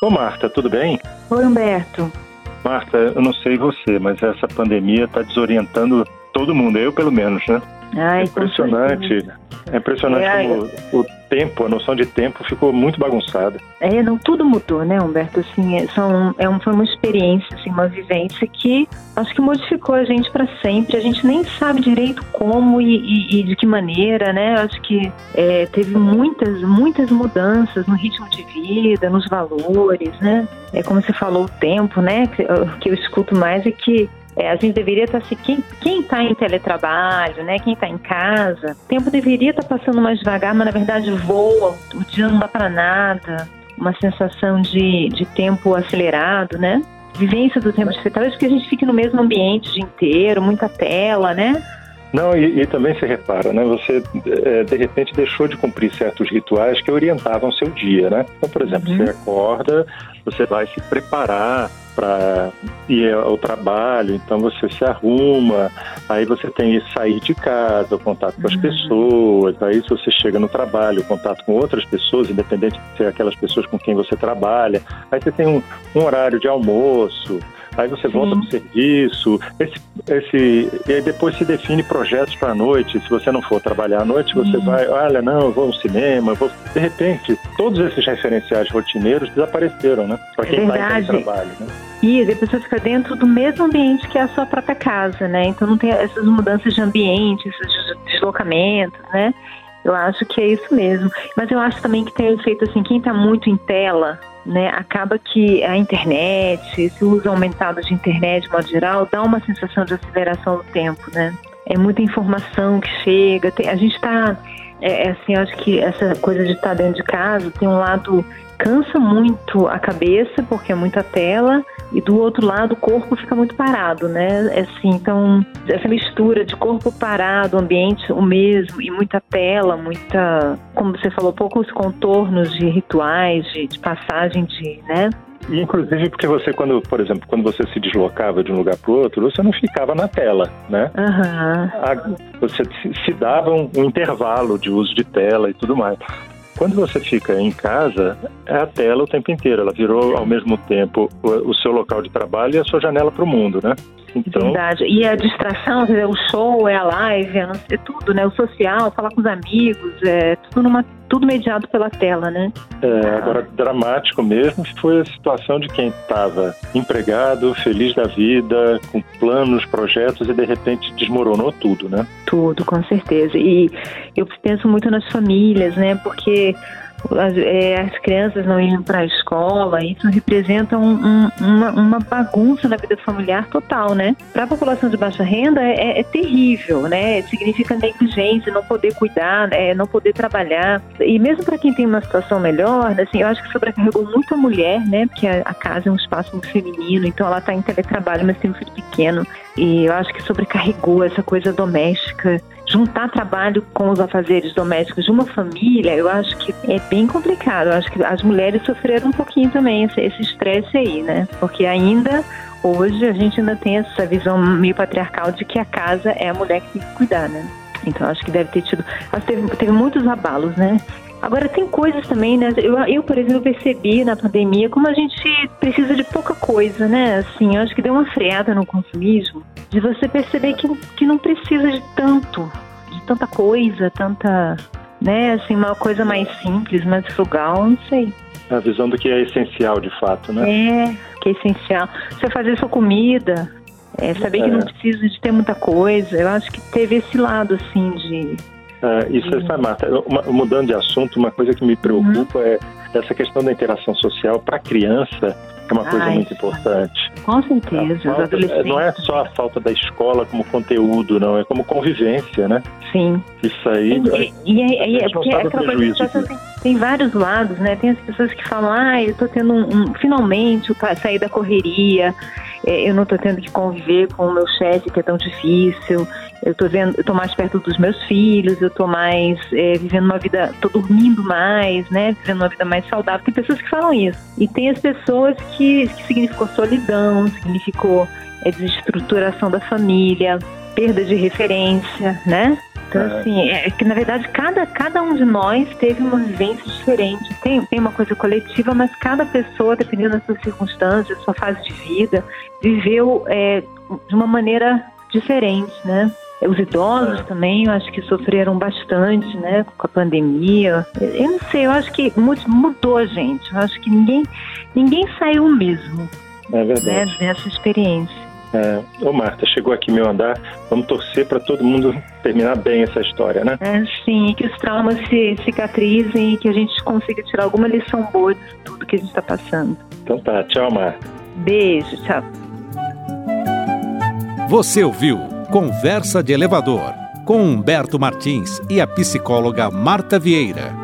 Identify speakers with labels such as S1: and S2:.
S1: Ô Marta, tudo bem?
S2: Oi, Humberto.
S1: Marta, eu não sei você, mas essa pandemia está desorientando todo mundo, eu pelo menos, né?
S2: Ai,
S1: é impressionante. É impressionante
S2: É,
S1: como o tempo, a noção de tempo ficou muito bagunçada.
S2: É, não, tudo mudou, né, Humberto? Assim, é, são, é um, foi uma experiência, assim, uma vivência que acho que modificou a gente para sempre. A gente nem sabe direito como e, e- e de que maneira, né? Acho que é, teve muitas, muitas mudanças no ritmo de vida, nos valores, né? É como você falou, o tempo, né? O que eu escuto mais é que é, a gente deveria estar se quem está em teletrabalho, né? Quem está em casa, o tempo deveria estar passando mais devagar, mas na verdade voa. O dia não dá para nada. Uma sensação de, de tempo acelerado, né? Vivência do tempo de talvez porque a gente fique no mesmo ambiente o dia inteiro, muita tela, né?
S1: Não, e, e também se repara, né? Você é, de repente deixou de cumprir certos rituais que orientavam seu dia, né? Então, por exemplo,
S2: Uhum.
S1: você acorda, você vai se preparar para ir ao trabalho, então você se arruma, aí você tem que sair de casa, o contato com as
S2: Uhum.
S1: pessoas, aí se você chega no trabalho, o contato com outras pessoas, independente de ser aquelas pessoas com quem você trabalha, aí você tem um, um horário de almoço, aí você volta para o serviço, esse, esse, e aí depois se define projetos para a noite. Se você não for trabalhar à noite, você vai, olha, não, eu vou ao cinema, eu vou. De repente, todos esses referenciais rotineiros desapareceram, né? Para quem está em
S2: verdade.
S1: trabalho, né?
S2: E a pessoa fica dentro do mesmo ambiente que é a sua própria casa, né? Então não tem essas mudanças de ambiente, esses des- deslocamentos, né? Eu acho que é isso mesmo. Mas eu acho também que tem o efeito assim, quem está muito em tela, né? Acaba que a internet, esse uso aumentado de internet, de modo geral, dá uma sensação de aceleração do tempo, né? É muita informação que chega. tem- a gente está, é, é assim, acho que essa coisa de estar dentro de casa tem um lado cansa muito a cabeça porque é muita tela e do outro lado o corpo fica muito parado, né? É Assim, então essa mistura de corpo parado, ambiente o mesmo e muita tela, muita, como você falou, poucos contornos de rituais, de, de passagem de, né?
S1: Inclusive porque você, quando, por exemplo, quando você se deslocava de um lugar para o outro, você não ficava na tela, né?
S2: Aham.
S1: A- Você se- se dava um, um intervalo de uso de tela e tudo mais. Quando você fica em casa, é a tela o tempo inteiro. Ela virou ao mesmo tempo o, o seu local de trabalho e a sua janela para o mundo, né? Então,
S2: Verdade. E a distração, o show, é a live, é, sei, tudo, né? O social, falar com os amigos, é tudo numa tudo mediado pela tela, né?
S1: é, agora, dramático mesmo foi a situação de quem estava empregado, feliz da vida, com planos, projetos e de repente desmoronou tudo, né?
S2: Tudo, com certeza. E eu penso muito nas famílias, né? Porque as, é, as crianças não iam para a escola, isso representa um- um- uma, uma bagunça na vida familiar total, né? Para a população de baixa renda é, é- é terrível, né? Significa negligência, não poder cuidar, é, não poder trabalhar. E mesmo para quem tem uma situação melhor, assim, eu acho que sobrecarregou muito a mulher, né? Porque a, a casa é um espaço muito feminino, então ela está em teletrabalho, mas tem um filho pequeno. E eu acho que sobrecarregou essa coisa doméstica juntar trabalho com os afazeres domésticos de uma família, eu acho que é bem complicado. Eu acho que as mulheres sofreram um pouquinho também esse esse estresse aí, né? Porque ainda hoje a gente ainda tem essa visão meio patriarcal de que a casa é a mulher que tem que cuidar, né? Então acho que deve ter tido. Acho que teve, teve muitos abalos, né? Agora tem coisas também, né? Eu, eu, por exemplo, percebi na pandemia como a gente precisa de pouca coisa, né? Assim, eu acho que deu uma freada no consumismo de você perceber que, que não precisa de tanto, de tanta coisa, tanta, né? Assim, uma coisa mais simples, mais frugal, não sei.
S1: A visão do que é essencial de fato, né?
S2: É, que é essencial. Você fazer sua comida, é, saber que
S1: É.
S2: não precisa de ter muita coisa. Eu acho que teve esse lado, assim, de.
S1: É, isso
S2: Uhum.
S1: é Marta. Uma- mudando de assunto, uma coisa que me preocupa é essa questão da interação social para a criança é uma coisa
S2: Ai,
S1: muito importante.
S2: Com certeza, os
S1: falta-
S2: adolescentes.
S1: não é só a falta da escola como conteúdo, não, é como convivência, né?
S2: Sim.
S1: Isso aí.
S2: E, e, e, e é porque aquela coisa tem, tem vários lados, né? Tem as pessoas que falam, ah, eu tô tendo um, um- finalmente saí da correria, é, eu não tô tendo que conviver com o meu chefe que é tão difícil, eu tô vendo, eu tô mais perto dos meus filhos, eu tô mais é, vivendo uma vida, tô dormindo mais, né? Vivendo uma vida mais saudável. Tem pessoas que falam isso. E tem as pessoas que, que significou solidão, significou é, desestruturação da família, perda de referência, né? Então, é. assim, é que na verdade cada, cada um de nós teve uma vivência diferente. Tem, tem uma coisa coletiva, mas cada pessoa, dependendo das suas circunstâncias, sua fase de vida, viveu é, de uma maneira diferente, né? Os idosos é. também, eu acho que sofreram bastante, né, com a pandemia. Eu não sei, eu acho que mudou a gente. Eu acho que ninguém, ninguém saiu mesmo.
S1: É verdade. Né,
S2: dessa experiência.
S1: É, ô Marta, chegou aqui meu andar, vamos torcer para todo mundo terminar bem essa história, né?
S2: É, sim, que os traumas se cicatrizem e que a gente consiga tirar alguma lição boa de tudo que a gente está passando.
S1: Então tá, tchau Marta.
S2: Beijo, tchau.
S3: Você ouviu Conversa de Elevador com Humberto Martins e a psicóloga Marta Vieira.